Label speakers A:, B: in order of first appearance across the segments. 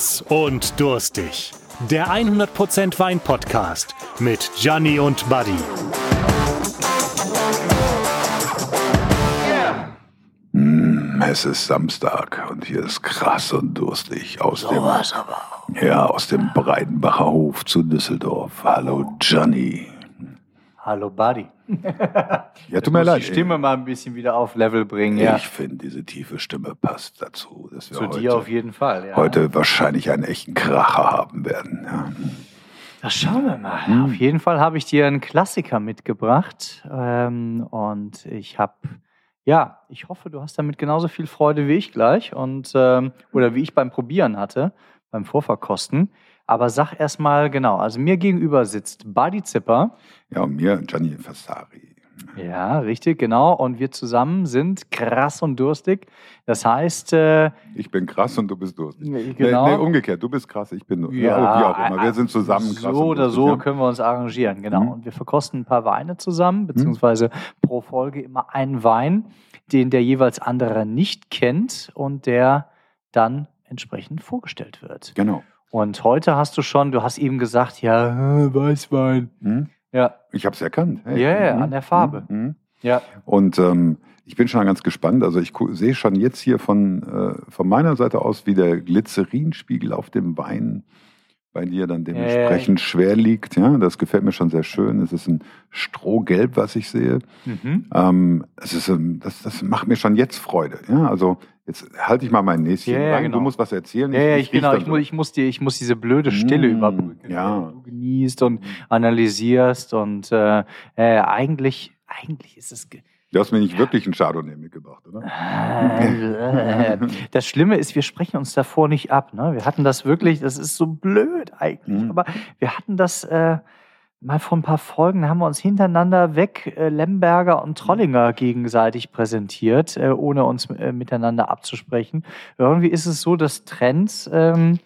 A: Krass und durstig. Der 100% Wein Podcast mit Gianni und Buddy.
B: Mm, Es ist Samstag und hier ist krass und durstig aus dem, ja, aus dem Breidenbacher Hof zu Düsseldorf. Hallo Gianni.
C: Hallo Buddy.
B: Ja, tut mir leid.
C: die Stimme mal ein bisschen wieder auf Level bringen. Ja.
B: Ich finde, diese tiefe Stimme passt dazu, dass wir
C: Zu
B: heute,
C: dir auf jeden Fall. Ja.
B: heute wahrscheinlich einen echten Kracher haben werden. Ja.
C: Das schauen wir mal.
B: Hm.
C: Auf jeden Fall habe ich dir einen Klassiker mitgebracht. Ähm, und ich habe, ja, ich hoffe, du hast damit genauso viel Freude wie ich gleich. Und, ähm, oder wie ich beim Probieren hatte, beim Vorverkosten. Aber sag erst mal genau. Also mir gegenüber sitzt Buddy Zipper.
B: ja, und mir Gianni Fassari.
C: Ja, richtig, genau. Und wir zusammen sind krass und durstig. Das heißt, äh,
B: Ich bin krass und du bist durstig.
C: genau.
B: Nee, nee, umgekehrt, du bist krass, ich bin durstig.
C: Ja,
B: wie auch immer. Wir sind zusammen krass.
C: So oder so
B: ja.
C: können wir uns arrangieren, genau.
B: Mhm.
C: Und wir verkosten ein paar Weine zusammen, beziehungsweise pro Folge immer einen Wein, den der jeweils andere nicht kennt und der dann entsprechend vorgestellt wird.
B: Genau.
C: Und heute hast du schon, du hast eben gesagt, ja, äh, Weißwein.
B: Hm?
C: Ja,
B: Ich habe es erkannt.
C: Ja, ja, an der Farbe.
B: Hm, hm.
C: ja.
B: Und ähm, ich bin schon ganz gespannt. Also ich sehe schon jetzt hier von, äh, von meiner Seite aus, wie der Glycerinspiegel auf dem Wein bei dir dann dementsprechend schwer liegt. Ja, das gefällt mir schon sehr schön. Es ist ein Strohgelb, was ich sehe.
C: Mhm.
B: Ähm, es ist, ähm, das, das macht mir schon jetzt Freude. Ja, also jetzt halte ich mal mein Näschen
C: Ja,
B: rein.
C: genau.
B: Du musst was erzählen.
C: Ja, ja, ich, genau, ich,
B: so.
C: muss, ich, muss die, ich muss diese blöde Stille
B: Mm,
C: überbrücken.
B: ja.
C: wenn Du genießt und analysierst und äh, äh, eigentlich, eigentlich ist es.
B: Du hast mir nicht wirklich einen Chardonnay mitgebracht, oder?
C: Das Schlimme ist, wir sprechen uns davor nicht ab. Ne? Wir hatten das wirklich, das ist so blöd eigentlich,
B: Mhm.
C: aber wir hatten das äh, mal vor ein paar Folgen, da haben wir uns hintereinander weg äh, Lemberger und Trollinger gegenseitig präsentiert, äh, ohne uns äh, miteinander abzusprechen. Irgendwie ist es so, dass Trends, ähm,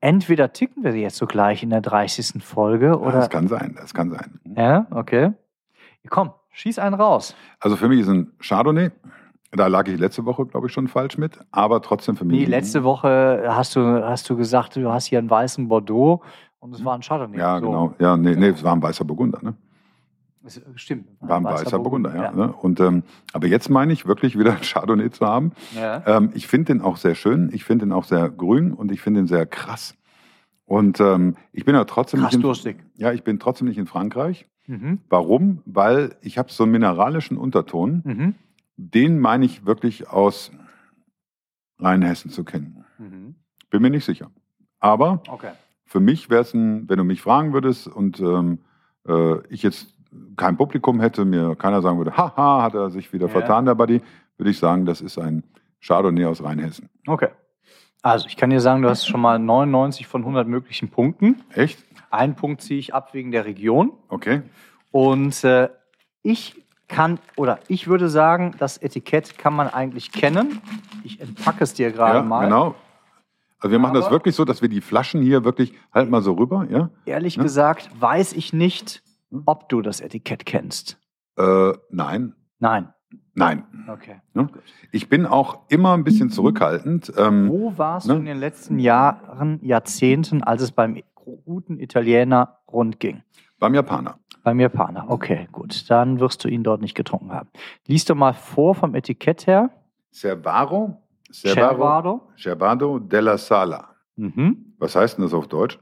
C: entweder ticken wir jetzt so gleich in der 30. Folge
B: Ja,
C: oder.
B: das kann sein, das kann sein.
C: Ja, okay. Komm, schieß einen raus.
B: Also für mich ist ein Chardonnay. Da lag ich letzte Woche, glaube ich, schon falsch mit. Aber trotzdem für mich.
C: Nee, letzte Woche hast du, hast du gesagt, du hast hier einen weißen Bordeaux und es war ein Chardonnay.
B: Ja,
C: So.
B: genau. Ja, nee, nee, es war ein weißer Burgunder. Ne?
C: Es- Stimmt.
B: War ein weißer, Burgunder, ja. Ne? Und, ähm, aber jetzt meine ich wirklich wieder ein Chardonnay zu haben.
C: ja.
B: Ähm, ich finde den auch sehr schön. Ich finde den auch sehr grün und ich finde den sehr krass. Und ähm, ich bin ja trotzdem
C: Krass
B: nicht in,
C: durstig.
B: ja, ich bin trotzdem nicht in Frankreich.
C: Mhm.
B: Warum? Weil ich habe so einen mineralischen Unterton.
C: Mhm.
B: Den meine ich wirklich aus Rheinhessen zu kennen.
C: Mhm.
B: Bin mir nicht sicher. Aber
C: Okay.
B: für mich wäre es ein, wenn du mich fragen würdest und ähm, äh, ich jetzt kein Publikum hätte, mir keiner sagen würde, haha, hat er sich wieder
C: Ja.
B: vertan, der Buddy, würde ich sagen, das ist ein Chardonnay aus Rheinhessen.
C: Okay. Also, ich kann dir sagen, du hast schon mal 99 von 100 möglichen Punkten.
B: Echt?
C: Einen Punkt ziehe ich ab wegen der Region.
B: Okay.
C: Und äh, ich kann, oder ich würde sagen, das Etikett kann man eigentlich kennen. Ich entpacke es dir gerade
B: Ja,
C: mal.
B: genau. Also wir machen das
C: Aber-
B: wirklich so, dass wir die Flaschen hier wirklich, halt mal so rüber, ja?
C: Ehrlich
B: Ne?
C: gesagt weiß ich nicht,
B: Hm?
C: ob du das Etikett kennst.
B: Äh, nein,
C: Nein.
B: nein.
C: Okay.
B: Ne? Ich bin auch immer ein bisschen zurückhaltend. Ähm,
C: Wo warst
B: Ne?
C: du in den letzten Jahren, Jahrzehnten, als es beim guten Italiener rund ging?
B: beim Japaner.
C: Beim Japaner. Okay, gut. Dann wirst du ihn dort nicht getrunken haben. Lies doch mal vor vom Etikett her.
B: Cervaro.
C: Cervado.
B: Cervado della Sala.
C: Mhm.
B: Was heißt denn das auf Deutsch?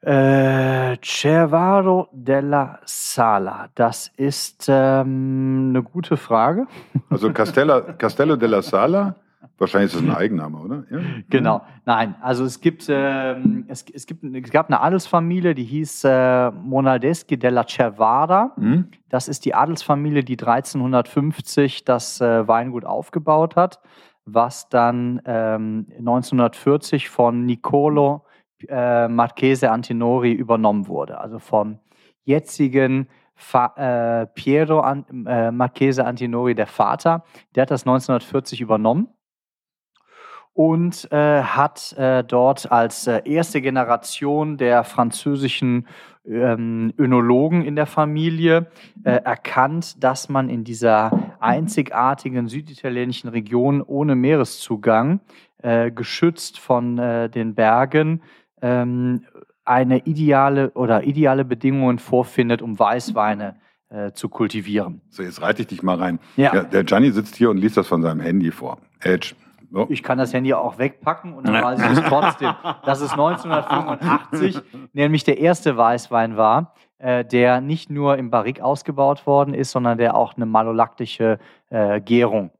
C: Äh, Cervado della Sala. Das ist ähm, eine gute Frage.
B: Also Castella, Castello della Sala. Wahrscheinlich ist das ein Eigenname, oder? Ja?
C: Genau. Nein, also es gibt, ähm, es, es, gibt, es gab eine Adelsfamilie, die hieß äh, Monaldeschi della Cervada.
B: Hm?
C: Das ist die Adelsfamilie, die 1350 das äh, Weingut aufgebaut hat, was dann ähm, 1940 von Niccolo äh, Marchese Antinori übernommen wurde. Also vom jetzigen Fa äh, Piero An äh, Marchese Antinori, der Vater, der hat das 1940 übernommen und äh, hat äh, dort als äh, erste Generation der französischen ähm, Önologen in der Familie äh, erkannt, dass man in dieser einzigartigen süditalienischen Region ohne Meereszugang äh, geschützt von äh, den Bergen, ähm, eine ideale oder ideale Bedingungen vorfindet, um Weißweine äh, zu kultivieren.
B: So, jetzt reite ich dich mal rein. Ja. ja. der Gianni sitzt hier und liest das von seinem Handy vor. Edge.
C: So. Ich kann das Handy auch wegpacken und dann weiß ich es trotzdem, dass es 1985 nämlich der erste Weißwein war, äh, der nicht nur im Barrique ausgebaut worden ist, sondern der auch eine malolaktische äh, Gärung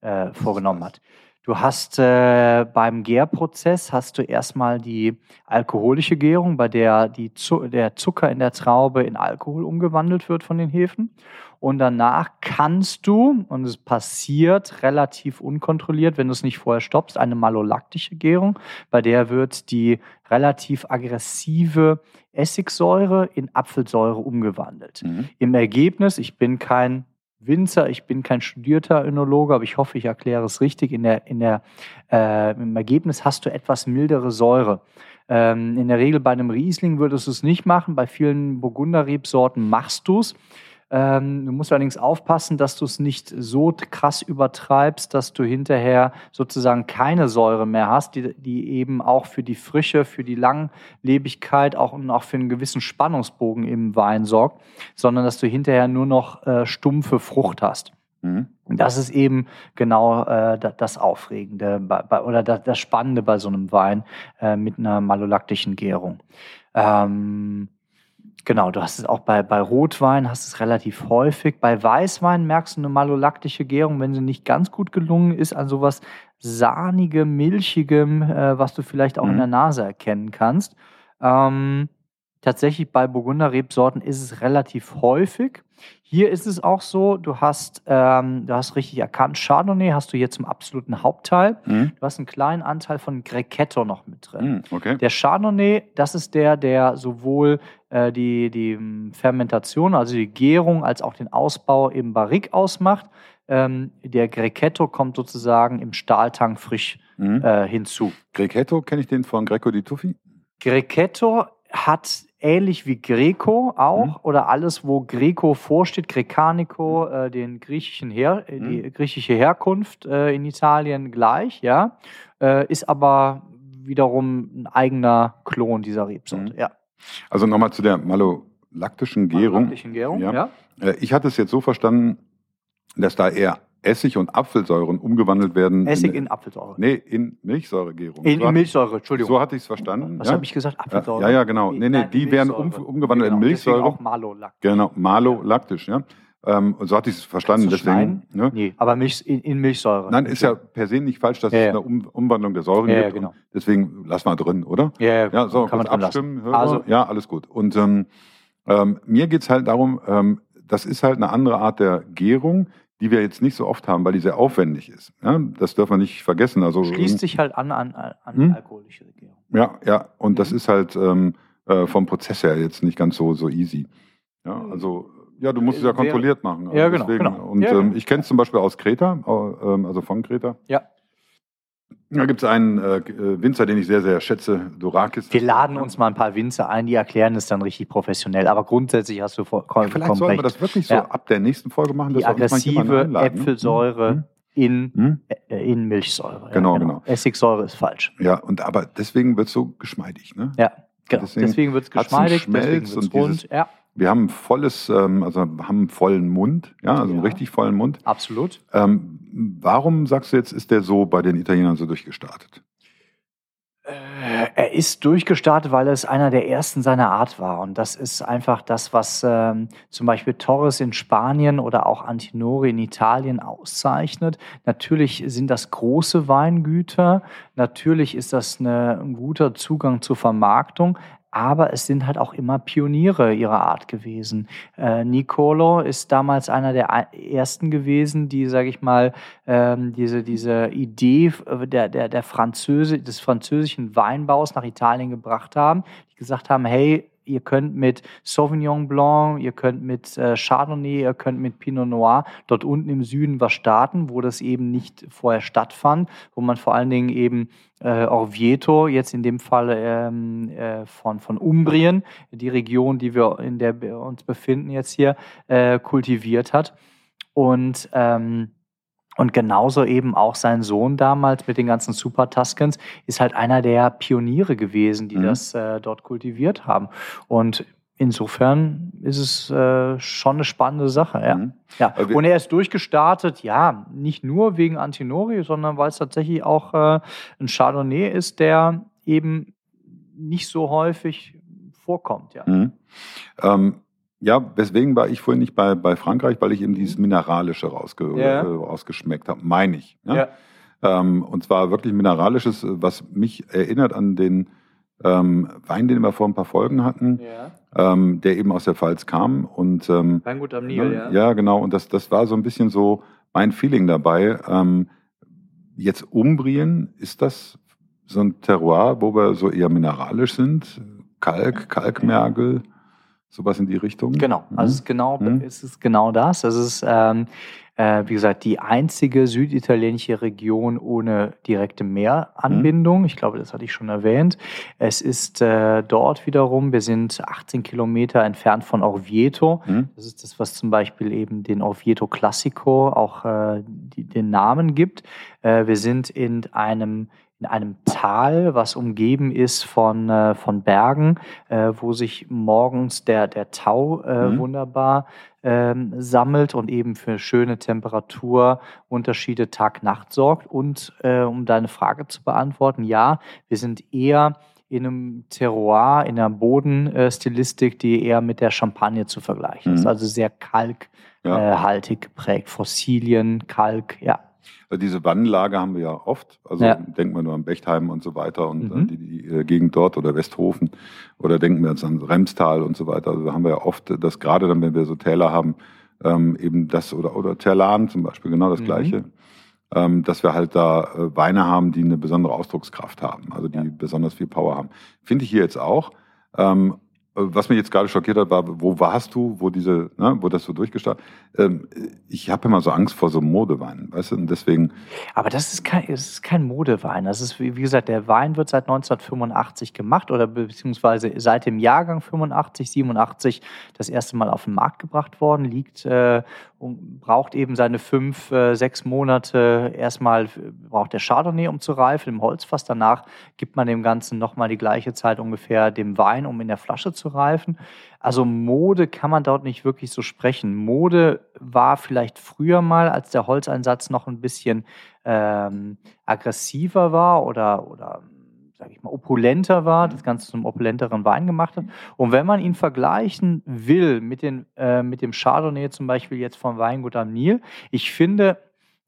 C: äh, vorgenommen hat. Du hast äh, beim Gärprozess hast du erstmal die alkoholische Gärung, bei der die Zu der Zucker in der Traube in Alkohol umgewandelt wird von den Hefen. Und danach kannst du, und es passiert relativ unkontrolliert, wenn du es nicht vorher stoppst, eine malolaktische Gärung, bei der wird die relativ aggressive Essigsäure in Apfelsäure umgewandelt. Mhm. Im Ergebnis, ich bin kein Winzer, ich bin kein studierter Önologe, aber ich hoffe, ich erkläre es richtig. In der, in der, äh, Im Ergebnis hast du etwas mildere Säure. Ähm, in der Regel bei einem Riesling würdest du es nicht machen, bei vielen Burgunderrebsorten machst du es. Ähm, du musst allerdings aufpassen, dass du es nicht so krass übertreibst, dass du hinterher sozusagen keine Säure mehr hast, die, die eben auch für die Frische, für die Langlebigkeit auch, und auch für einen gewissen Spannungsbogen im Wein sorgt, sondern dass du hinterher nur noch äh, stumpfe Frucht hast. Mhm. Das ist eben genau äh, das Aufregende bei, bei, oder das, das, Spannende bei so einem Wein äh, mit einer malolaktischen Gärung. Ähm, Genau, du hast es auch bei, bei Rotwein, hast es relativ häufig. Bei Weißwein merkst du eine malolaktische Gärung, wenn sie nicht ganz gut gelungen ist, an sowas sahnigem, milchigem, äh, was du vielleicht auch mhm. in der Nase erkennen kannst. Ähm, tatsächlich bei Burgunder-Rebsorten ist es relativ häufig. Hier ist es auch so, du hast, ähm, du hast richtig erkannt, Chardonnay hast du hier zum absoluten Hauptteil. Mhm. Du hast einen kleinen Anteil von Grechetto noch mit drin. Mhm, okay. Der Chardonnay, das ist der, der sowohl äh, die, die hm, Fermentation, also die Gärung, als auch den Ausbau im Barrique ausmacht. Ähm, der Grechetto kommt sozusagen im Stahltank frisch mhm. äh, hinzu.
B: Grechetto, kenne ich den von Greco di Tuffi?
C: Grechetto hat ähnlich wie Greco auch mhm. oder alles, wo Greco vorsteht, Grecanico, mhm. äh, den griechischen Her äh, mhm. die griechische Herkunft äh, in Italien gleich, ja, äh, ist aber wiederum ein eigener Klon dieser Rebsorte, mhm. ja.
B: Also nochmal zu der malolaktischen Gärung. Malolaktischen
C: Gärung, ja. ja.
B: Äh, ich hatte es jetzt so verstanden, dass da eher Essig und Apfelsäuren umgewandelt werden.
C: Essig in, in Apfelsäure.
B: Nee, in Milchsäuregärung.
C: In, in Milchsäure, Entschuldigung.
B: So hatte ich es verstanden.
C: Was ja? habe ich gesagt?
B: Apfelsäure? Ja, ja, genau. Nee, nee, die werden um, umgewandelt genau. in Milchsäure. Deswegen
C: auch malolaktisch.
B: Genau, malolaktisch, ja. Ähm, so hatte ich es verstanden.
C: Deswegen, ne? Nee, aber Milch, in, in, Milchsäure.
B: Nein, ist ja per se nicht falsch, dass ja, es eine um Umwandlung der Säure
C: ja, gibt. Genau.
B: Deswegen lass mal drin, oder?
C: Ja, ja,
B: ja so, kann man abstimmen. Also, ja, alles gut. Und ähm, ähm, mir geht es halt darum, ähm, das ist halt eine andere Art der Gärung, die wir jetzt nicht so oft haben, weil die sehr aufwendig ist. Ja, das dürfen wir nicht vergessen. Also,
C: Schließt sich halt an an, an hm? alkoholische Gärung.
B: Ja, ja, und mhm. das ist halt ähm, äh, vom Prozess her jetzt nicht ganz so, so easy. Ja, also ja, du musst es ja kontrolliert machen.
C: Also ja, genau, genau.
B: Und
C: ja,
B: genau. ich kenne es zum Beispiel aus Kreta, ähm, also von Kreta.
C: Ja.
B: Da gibt es einen äh, äh, Winzer, den ich sehr, sehr schätze, Dorakis.
C: Wir laden uns mal ein paar Winzer ein, die erklären es dann richtig professionell. Aber grundsätzlich hast du vollkommen
B: ja, Vielleicht sollten wir das wirklich so ja. ab der nächsten Folge machen.
C: Die aggressive ne? Äpfelsäure hm? in, hm? Äh, in Milchsäure.
B: Genau, ja, genau, genau.
C: Essigsäure ist falsch.
B: Ja, und aber deswegen wird es so geschmeidig. Ne?
C: Ja, genau. Deswegen, deswegen wird es geschmeidig, deswegen wird es rund.
B: Ja. Wir haben volles, ähm, also haben einen vollen Mund, ja, also einen richtig vollen Mund.
C: Absolut.
B: Ähm, warum sagst du jetzt, ist der so bei den Italienern so durchgestartet?
C: Äh, er ist durchgestartet, weil es einer der ersten seiner Art war. Und das ist einfach das, was ähm, zum Beispiel Torres in Spanien oder auch Antinori in Italien auszeichnet. Natürlich sind das große Weingüter. Natürlich ist das eine, ein guter Zugang zur Vermarktung aber es sind halt auch immer Pioniere ihrer Art gewesen. Äh, Nicolo ist damals einer der ersten gewesen, die, sage ich mal, ähm, diese, diese Idee der, der, der Französi des französischen Weinbaus nach Italien gebracht haben, die gesagt haben, hey, ihr könnt mit Sauvignon Blanc, ihr könnt mit äh, Chardonnay, ihr könnt mit Pinot Noir dort unten im Süden was starten, wo das eben nicht vorher stattfand, wo man vor allen Dingen eben äh, Orvieto, jetzt in dem Fall ähm, äh, von, von Umbrien, die Region, die wir, in der wir uns befinden jetzt hier, äh, kultiviert hat. Und ähm, Und genauso eben auch sein Sohn damals mit den ganzen Super Tuscans ist halt einer der Pioniere gewesen, die mhm. das äh, dort kultiviert haben. Und insofern ist es äh, schon eine spannende Sache. Ja. Mhm. ja. Und er ist durchgestartet, ja, nicht nur wegen Antinori, sondern weil es tatsächlich auch äh, ein Chardonnay ist, der eben nicht so häufig vorkommt. Ja. Mhm.
B: Ähm, ja, weswegen war ich vorhin nicht bei, bei Frankreich, weil ich eben dieses Mineralische rausge ja. äh, rausgeschmeckt habe, meine ich. Ja? ja. Ähm, und zwar wirklich Mineralisches, was mich erinnert an den ähm, Wein, den wir vor ein paar Folgen hatten, ja. ähm, der eben aus der Pfalz kam. Und, ähm,
C: Weingut am Nil, ne, ja.
B: Ja, genau. Und das, das war so ein bisschen so mein Feeling dabei. Ähm, jetzt Umbrien, ist das so ein Terroir, wo wir so eher mineralisch sind? Kalk, Kalkmergel? Sowas in die Richtung?
C: Genau, also es ist genau, mhm. es ist genau das. Es ist, ähm, äh, wie gesagt, die einzige süditalienische Region ohne direkte Meeranbindung. Mhm. Ich glaube, das hatte ich schon erwähnt. Es ist äh, dort wiederum, wir sind 18 Kilometer entfernt von Orvieto. Mhm. Das ist das, was zum Beispiel eben den Orvieto Classico auch äh, die, den Namen gibt. Äh, wir sind in einem in einem Tal, was umgeben ist von, äh, von Bergen, äh, wo sich morgens der, der Tau äh, mhm. wunderbar ähm, sammelt und eben für schöne Temperaturunterschiede Tag-Nacht sorgt. Und äh, um deine Frage zu beantworten, ja, wir sind eher in einem Terroir, in einer Bodenstilistik, die eher mit der Champagne zu vergleichen mhm. ist. Also sehr kalkhaltig ja. Äh, geprägt. Fossilien, Kalk, ja.
B: Also diese Wannenlage haben wir ja oft. Also ja. denken wir nur an Bechtheim und so weiter und mhm. die, die, äh, Gegend dort oder Westhofen oder denken wir jetzt an Remstal und so weiter. Also da haben wir ja oft das gerade dann, wenn wir so Täler haben, ähm, eben das oder oder Terlan zum Beispiel genau das mhm. Gleiche. Ähm, dass wir halt da äh, Weine haben, die eine besondere Ausdruckskraft haben, also die ja. besonders viel Power haben. Finde ich hier jetzt auch. Ähm, was mich jetzt gerade schockiert hat, war, wo warst du, wo diese, ne, wo das so durchgestartet? Ähm, ich habe immer so Angst vor so Modeweinen, weißt du, und deswegen.
C: Aber das ist kein, das ist kein Modewein. Das ist, wie gesagt, der Wein wird seit 1985 gemacht oder beziehungsweise seit dem Jahrgang 85, 87 das erste Mal auf den Markt gebracht worden, liegt äh, und braucht eben seine fünf, äh, sechs Monate erstmal, braucht der Chardonnay, um zu reifen im Holzfass. Danach gibt man dem Ganzen nochmal die gleiche Zeit ungefähr dem Wein, um in der Flasche zu reifen. Also Mode kann man dort nicht wirklich so sprechen. Mode war vielleicht früher mal, als der Holzeinsatz noch ein bisschen ähm, aggressiver war oder, oder sage ich mal, opulenter war, das Ganze zum opulenteren Wein gemacht hat. Und wenn man ihn vergleichen will mit, den, äh, mit dem Chardonnay zum Beispiel jetzt vom Weingut am Nil, ich finde,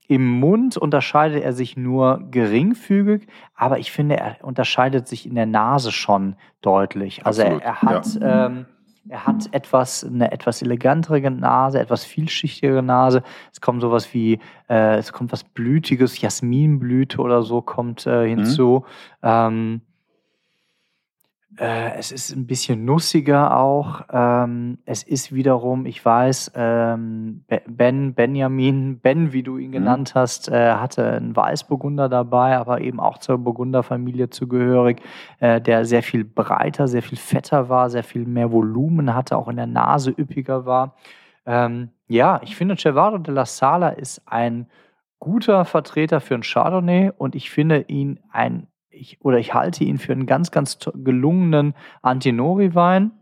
C: im Mund unterscheidet er sich nur geringfügig, aber ich finde, er unterscheidet sich in der Nase schon deutlich. Also er, er, hat... Ja. Ähm, er hat etwas, eine etwas elegantere Nase, etwas vielschichtigere Nase. Es kommt sowas wie, äh, es kommt was Blütiges, Jasminblüte oder so kommt äh, hinzu. Mhm. Ähm, äh, es ist ein bisschen nussiger auch. Ähm, es ist wiederum, ich weiß, ähm, Ben, Benjamin, Ben, wie du ihn mhm. genannt mhm. hast, äh, hatte einen Weißburgunder dabei, aber eben auch zur Burgunderfamilie zugehörig, äh, der sehr viel breiter, sehr viel fetter war, sehr viel mehr Volumen hatte, auch in der Nase üppiger war. Ähm, ja, ich finde, Cevado de la Sala ist ein guter Vertreter für ein Chardonnay und ich finde ihn ein ich, oder ich halte ihn für einen ganz, ganz gelungenen Antinori-Wein,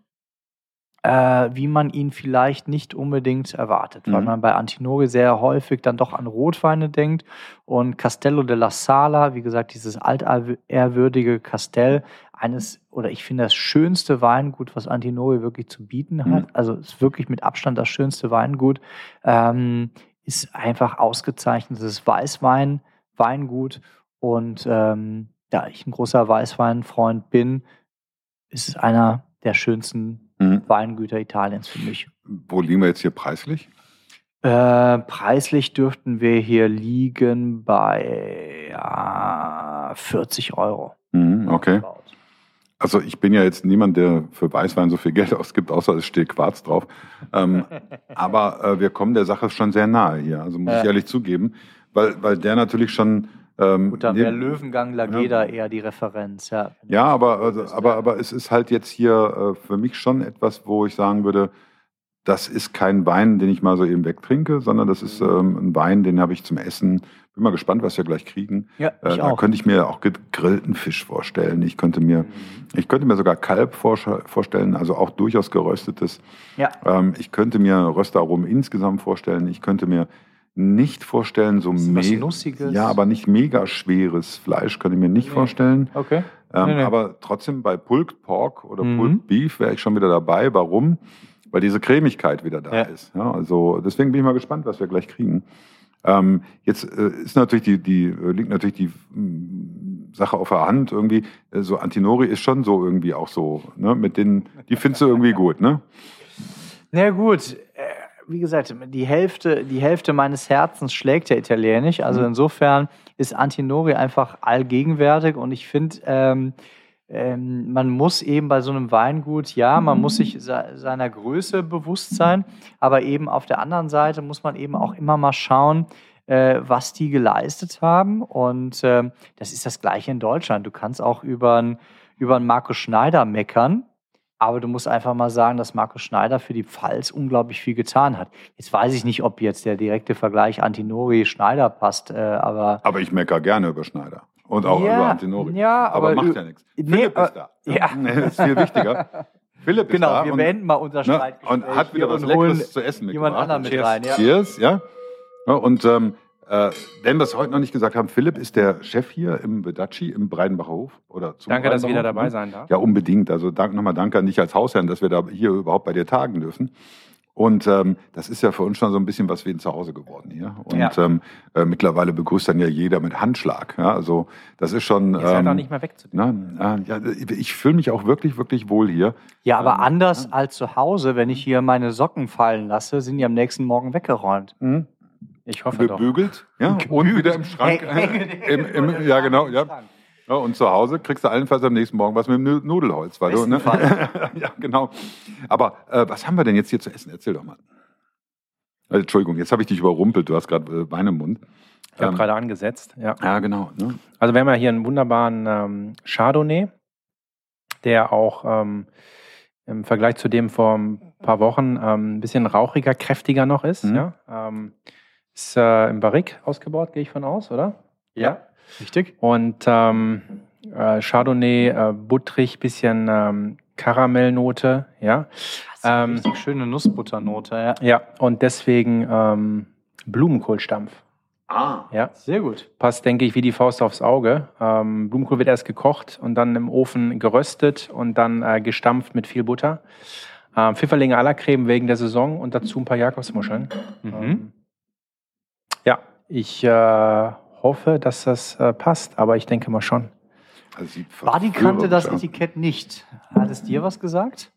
C: äh, wie man ihn vielleicht nicht unbedingt erwartet, mhm. weil man bei Antinori sehr häufig dann doch an Rotweine denkt und Castello della Sala, wie gesagt, dieses altehrwürdige Castell, eines, oder ich finde das schönste Weingut, was Antinori wirklich zu bieten hat, mhm. also ist wirklich mit Abstand das schönste Weingut, ähm, ist einfach ausgezeichnetes Weißwein, Weingut und ähm, da ich ein großer Weißweinfreund bin, ist es einer der schönsten mhm. Weingüter Italiens für mich.
B: Wo liegen wir jetzt hier preislich?
C: Äh, preislich dürften wir hier liegen bei ja, 40 Euro.
B: Mhm, okay. Also ich bin ja jetzt niemand, der für Weißwein so viel Geld ausgibt, außer es steht Quarz drauf. Ähm, aber äh, wir kommen der Sache schon sehr nahe hier, also muss ja. ich ehrlich zugeben, weil, weil der natürlich schon
C: ähm, Gut, dann wäre Löwengang Lageda ja. eher die Referenz, ja.
B: Ja, aber, also, aber, aber es ist halt jetzt hier äh, für mich schon etwas, wo ich sagen würde, das ist kein Wein, den ich mal so eben wegtrinke, sondern das ist ähm, ein Wein, den habe ich zum Essen. Bin mal gespannt, was wir gleich kriegen.
C: Ja,
B: Äh, da
C: auch.
B: könnte ich mir auch gegrillten Fisch vorstellen. Ich könnte mir, ich könnte mir sogar Kalb vorstellen, also auch durchaus geröstetes.
C: Ja.
B: Ähm, ich könnte mir Röstaromen insgesamt vorstellen. Ich könnte mir nicht vorstellen, so
C: Bisschen was
B: me-
C: Nussiges.
B: ja, aber nicht mega schweres Fleisch könnte ich mir nicht
C: Nee.
B: vorstellen.
C: Okay.
B: Ähm,
C: Nee, nee.
B: Aber trotzdem bei Pulled Pork oder
C: Mhm.
B: Pulled Beef wäre ich schon wieder dabei. Warum? Weil diese Cremigkeit wieder da
C: Ja.
B: ist. Ja, also deswegen bin ich mal gespannt, was wir gleich kriegen. Ähm, jetzt äh, ist natürlich die, die äh, liegt natürlich die mm, Sache auf der Hand irgendwie. Äh, so Antinori ist schon so irgendwie auch so. Ne? Mit denen, die findest du irgendwie gut, ne?
C: Na gut, wie gesagt, die Hälfte, die Hälfte meines Herzens schlägt ja Italienisch. Also insofern ist Antinori einfach allgegenwärtig und ich finde, ähm, ähm, man muss eben bei so einem Weingut, ja, man muss sich se seiner Größe bewusst sein, aber eben auf der anderen Seite muss man eben auch immer mal schauen, äh, was die geleistet haben. Und ähm, das ist das Gleiche in Deutschland. Du kannst auch über einen über einen Markus Schneider meckern, aber du musst einfach mal sagen, dass Markus Schneider für die Pfalz unglaublich viel getan hat. Jetzt weiß ich nicht, ob jetzt der direkte Vergleich Antinori-Schneider passt, äh, aber
B: Aber ich meckere gerne über Schneider. Und auch
C: Ja,
B: über Antinori.
C: ja,
B: aber,
C: aber
B: macht ja nichts.
C: Nee,
B: Philipp ist da.
C: ja.
B: Ist viel wichtiger. Philipp ist
C: genau,
B: da
C: wir
B: und,
C: beenden mal unser
B: ne,
C: Streitgespräch
B: und hat wieder was Leckeres zu essen
C: jemand
B: mitgebracht.
C: anderen mit
B: Cheers.
C: rein. Ja.
B: Cheers, ja. ja und ähm, äh, wenn wir es heute noch nicht gesagt haben, Philipp ist der Chef hier im Vedacci, im Breidenbacher Hof. Oder zum
D: Danke, dass ich wieder dabei sein darf.
B: Ja, unbedingt. Also dank, nochmal danke an dich als Hausherrn, dass wir da hier überhaupt bei dir tagen dürfen. Und ähm, das ist ja für uns schon so ein bisschen was wie ein Zuhause geworden hier. Und
C: Ja.
B: ähm, äh, mittlerweile begrüßt dann ja jeder mit Handschlag. Ja? Also das ist schon.
D: Ihr seid
B: ähm,
D: auch nicht mehr wegzudenken.
B: na, äh, ja, ich fühle mich auch wirklich, wirklich wohl hier.
C: Ja, aber
B: Ähm,
C: anders als zu Hause, wenn ich hier meine Socken fallen lasse, sind die am nächsten Morgen weggeräumt.
D: Ich hoffe doch.
B: Gebügelt, ja, und wieder im Schrank. äh, im, im, ja, genau, ja. ja. Und zu Hause kriegst du allenfalls am nächsten Morgen was mit dem Nu- Nudelholz. Weil du, ne? ja, genau. Aber äh, was haben wir denn jetzt hier zu essen? Erzähl doch mal. Also, Entschuldigung, jetzt habe ich dich überrumpelt. Du hast gerade äh, Wein im Mund.
D: Ich habe
B: Ähm,
D: gerade angesetzt. Ja.
B: Ja, genau. Ne?
D: Also wir haben ja hier einen wunderbaren ähm, Chardonnay, der auch ähm, im Vergleich zu dem vor ein paar Wochen ähm, ein bisschen rauchiger, kräftiger noch ist.
B: Mhm.
D: Ja? Ist äh, im Barrique ausgebaut, gehe ich von aus, oder?
C: Richtig?
D: Und ähm, äh, Chardonnay, äh, buttrig, bisschen ähm, Karamellnote, ja. Ähm,
C: richtig schöne Nussbutternote, ja.
D: Ja, und deswegen ähm, Blumenkohlstampf.
B: Ah.
D: Ja,
C: Sehr gut.
D: passt, denke ich, wie die Faust aufs Auge. Ähm, Blumenkohl wird erst gekocht und dann im Ofen geröstet und dann äh, gestampft mit viel Butter. Ähm, Pfifferlinge à la Creme wegen der Saison und dazu ein paar Jakobsmuscheln.
C: Mhm.
D: Ähm, ja, ich äh, hoffe, dass das äh, passt, aber ich denke mal schon.
B: Also
C: Badi kannte das. Etikett nicht. Hat es dir was gesagt?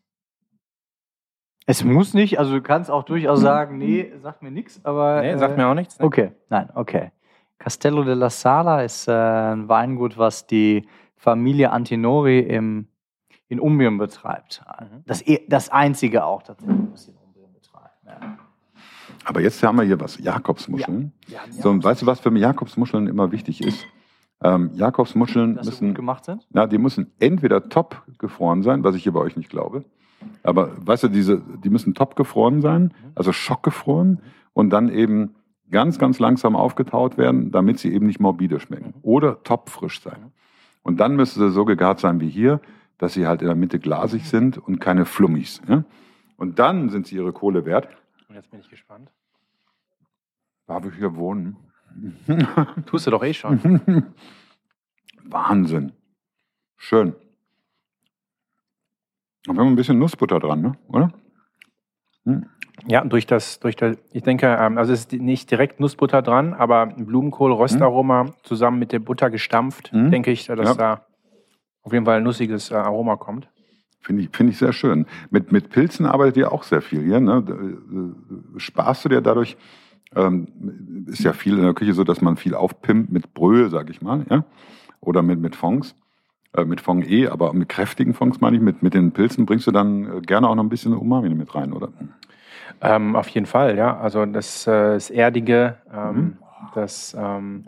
C: Es muss nicht, also du kannst auch durchaus sagen, nee, sagt mir nichts, aber.
D: Nee, sagt
C: äh,
D: mir auch nichts. Ne?
C: Okay, nein, okay. Castello della Sala ist äh, ein Weingut, was die Familie Antinori im, in Umbrien betreibt.
D: Mhm.
C: Das, e- das einzige auch tatsächlich, was sie in Umbrien betreibt. Ja.
B: Aber jetzt haben wir hier was. Jakobsmuscheln.
C: Ja,
B: So, und weißt du, was für Jakobsmuscheln immer wichtig ist? Ähm, Jakobsmuscheln
C: dass
B: müssen
C: gut gemacht sind?
B: Na, die müssen entweder top gefroren sein, was ich hier bei euch nicht glaube. Aber weißt du, diese, die müssen top gefroren sein, also schockgefroren und dann eben ganz, ganz langsam aufgetaut werden, damit sie eben nicht morbide schmecken. Oder top frisch sein. Und dann müssen sie so gegart sein wie hier, dass sie halt in der Mitte glasig sind und keine Flummis. Ja? Und dann sind sie ihre Kohle wert.
D: Und jetzt bin ich gespannt.
B: Da wir hier wohnen.
D: Tust du doch eh schon.
B: Wahnsinn. Schön. Und wir haben ein bisschen Nussbutter dran, ne? oder?
D: Ja, durch das, durch das, ich denke, ähm, also es ist nicht direkt Nussbutter dran, aber Blumenkohl, Röstaroma zusammen mit der Butter gestampft,
B: Mhm.
D: denke ich, dass
B: Ja.
D: da auf jeden Fall ein nussiges äh, Aroma kommt.
B: Finde ich, finde ich sehr schön. Mit, mit Pilzen arbeitet ihr auch sehr viel hier. Ne? Äh, Sparst du dir dadurch, ähm, ist ja viel in der Küche so, dass man viel aufpimpt mit Brühe, sag ich mal, ja? oder mit, mit Fonds. Äh, mit Fond eh, aber mit kräftigen Fonds meine ich, mit, mit den Pilzen bringst du dann äh, gerne auch noch ein bisschen Umami mit rein, oder?
D: Ähm, auf jeden Fall, ja. Also das, äh, das Erdige, ähm,
B: Mhm.
D: das, ähm,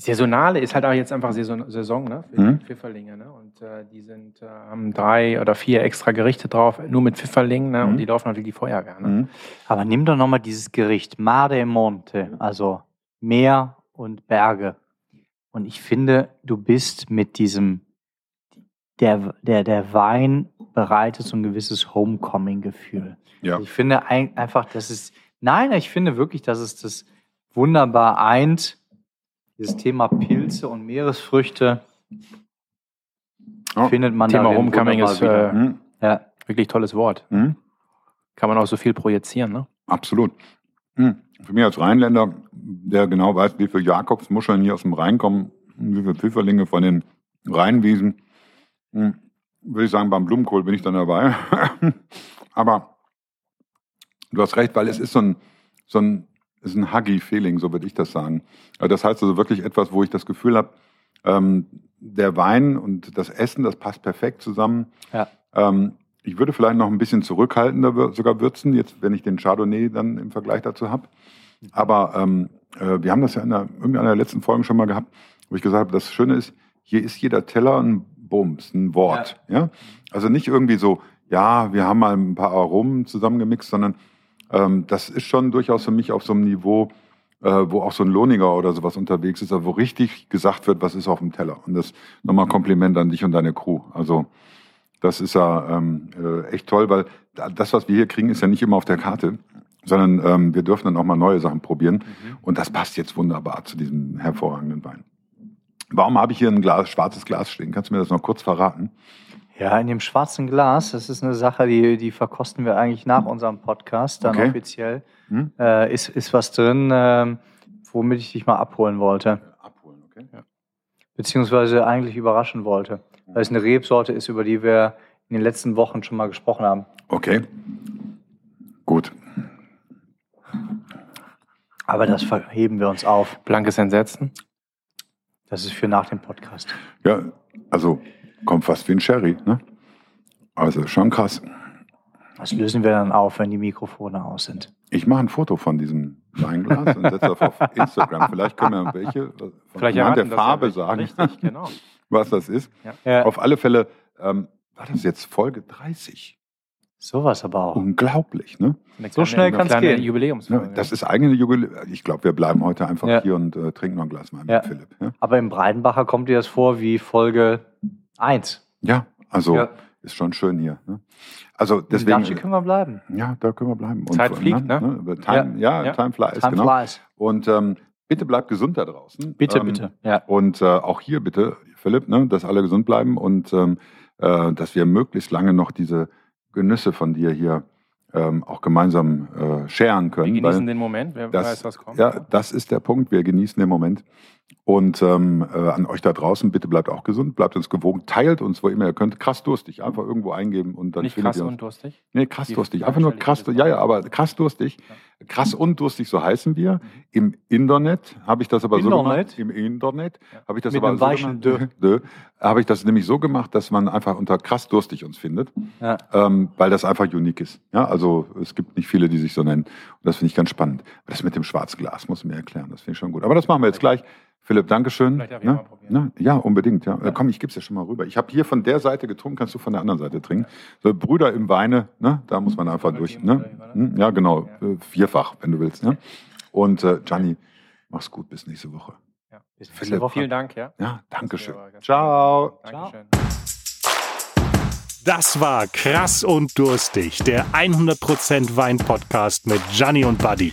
D: Saisonale ist halt auch jetzt einfach Saison, Saison ne? Für
B: Mhm.
D: die Pfifferlinge. Ne? Und äh, die sind, äh, haben drei oder vier extra Gerichte drauf, nur mit Pfifferlingen. Ne?
B: Mhm.
D: Und die laufen natürlich die Feuerwehr. Ne?
B: Mhm.
C: Aber nimm doch nochmal dieses Gericht, Mare Monte, also Meer und Berge. Und ich finde, du bist mit diesem, der, der, der Wein bereitet so ein gewisses Homecoming-Gefühl.
B: Ja.
C: Ich finde ein, einfach, dass es, nein, ich finde wirklich, dass es das wunderbar eint, dieses Thema Pilze und Meeresfrüchte.
B: Ja.
C: Findet man
D: Thema Homecoming ist
C: wieder.
D: äh,
B: Mhm.
C: ja.
D: wirklich tolles Wort.
B: Mhm.
D: Kann man auch so viel projizieren. Ne?
B: Absolut. Hm. Für mich als Rheinländer, der genau weiß, wie viele Jakobsmuscheln hier aus dem Rhein kommen, wie viele Pfifferlinge von den Rheinwiesen, hm, würde ich sagen, beim Blumenkohl bin ich dann dabei. Aber du hast recht, weil es ist so ein, so ein, ist ein Huggy-Feeling, so würde ich das sagen. Das heißt also wirklich etwas, wo ich das Gefühl habe, ähm, der Wein und das Essen, das passt perfekt zusammen.
C: Ja.
B: Ähm, ich würde vielleicht noch ein bisschen zurückhaltender sogar würzen, jetzt wenn ich den Chardonnay dann im Vergleich dazu habe. Aber ähm, äh, wir haben das ja in der, einer der letzten Folgen schon mal gehabt, wo ich gesagt habe, das Schöne ist, hier ist jeder Teller ein Bums, ein Wort. Ja. Also nicht irgendwie so, ja, wir haben mal ein paar Aromen zusammengemixt, sondern ähm, das ist schon durchaus für mich auf so einem Niveau, äh, wo auch so ein Lohniger oder sowas unterwegs ist, wo richtig gesagt wird, was ist auf dem Teller. Und das nochmal ein Kompliment an dich und deine Crew. Also das ist ja ähm, äh, echt toll, weil da- das, was wir hier kriegen, ist ja nicht immer auf der Karte, sondern ähm, wir dürfen dann auch mal neue Sachen probieren. Und das passt jetzt wunderbar zu diesem hervorragenden Wein. Warum habe ich hier ein Glas, schwarzes Glas stehen? Kannst du mir das noch kurz verraten?
C: Ja, in dem schwarzen Glas, das ist eine Sache, die, die verkosten wir eigentlich nach unserem Podcast, dann
B: Okay.
C: offiziell.
B: Hm?
C: Äh, ist, ist was drin, ähm, womit ich dich mal abholen wollte,
B: Abholen, okay?
C: beziehungsweise eigentlich überraschen wollte. Weil es eine Rebsorte ist, über die wir in den letzten Wochen schon mal gesprochen haben.
B: Okay. Gut.
C: Aber das verheben wir uns auf.
D: Blankes Entsetzen.
C: Das ist für nach dem Podcast.
B: Ja, also kommt fast wie ein Sherry, ne? Also schon krass.
C: Das lösen wir dann auf, wenn die Mikrofone aus sind.
B: Ich mache ein Foto von diesem Weinglas und setze das auf Instagram. Vielleicht können wir welche von
D: Vielleicht
B: anhand der
D: ja
B: Farbe
D: welche.
B: sagen,
D: Richtig, genau.
B: was das ist.
C: Ja,
B: Auf alle Fälle ähm, war das jetzt Folge 30.
C: sowas aber auch.
B: Unglaublich, ne?
D: Eine
C: So schnell
D: eine
C: kann's
D: kleine
C: gehen.
D: Jubiläumsfolge.
B: Ja, das ist eigene Jubiläum. Ich glaube, wir bleiben heute einfach
C: Ja.
B: hier und äh, trinken noch ein Glas Wein
C: Ja.
B: mit Philipp. Ja,
C: Aber im Breidenbacher kommt dir das vor wie Folge 1.
B: ja also
C: Ja.
B: ist schon schön hier. Ne? Also
C: Deswegen
B: deswegen.
C: können wir bleiben.
B: Ja, da können wir bleiben.
D: Zeit fliegt, ne?
B: Time, ja,
D: Ja.
B: Time flies,
C: Time
B: genau.
C: flies.
B: Und ähm, bitte bleibt gesund da draußen.
C: Bitte,
B: ähm,
C: bitte. Ja.
B: Und äh, auch hier bitte, Philipp, ne, dass alle gesund bleiben und ähm, äh, dass wir möglichst lange noch diese Genüsse von dir hier ähm, auch gemeinsam äh, scheren
D: Wir
B: können.
D: genießen
B: weil
D: den Moment, wer
B: das,
D: weiß, was kommt.
B: Ja, das ist der Punkt. Wir genießen den Moment. Und ähm, äh, an euch da draußen, bitte bleibt auch gesund, bleibt uns gewogen, teilt uns, wo immer ihr könnt. Krass durstig, einfach irgendwo eingeben und dann
D: Nicht
B: findet
D: krass
B: ihr uns.
D: und durstig.
B: Nee, krass
D: Die
B: durstig. Einfach nur krass, ja, ja, aber krass durstig. Krass und durstig, so heißen wir. Im Internet habe ich das aber so
C: Internet?
B: gemacht. Im Internet habe ich das
C: Mit
B: aber
C: einem
B: so
C: weichen
B: gemacht. Dö. Habe ich das nämlich so gemacht, dass man einfach unter krass durstig uns findet,
C: Ja.
B: ähm, weil das einfach unique ist. Ja, also es gibt nicht viele, die sich so nennen. Und das finde ich ganz spannend. Aber das mit dem schwarzen Glas muss mir erklären. Das finde ich schon gut. Aber das machen wir jetzt gleich. Philipp, Dankeschön.
D: Vielleicht darf ich
B: Ne?
D: mal probieren.
B: Ne? Ja, unbedingt. Ja. Äh, Komm, ich gebe es ja schon mal rüber. Ich habe hier von der Seite getrunken, kannst du von der anderen Seite trinken. So, Brüder im Weine, ne? da muss man einfach durch. Ne? Hm, Ja, genau. Äh, Vierfach, wenn du willst. Ne? Und äh, Gianni, mach's gut, bis nächste Woche.
D: Ja.
C: Bis nächste
B: Philipp,
C: Woche.
D: Vielen Dank, ja.
B: Ja, Dankeschön.
D: Das war ganz
B: Ciao.
D: Dankeschön.
A: Das war Krass und Durstig, der 100% Wein-Podcast mit Gianni und Buddy.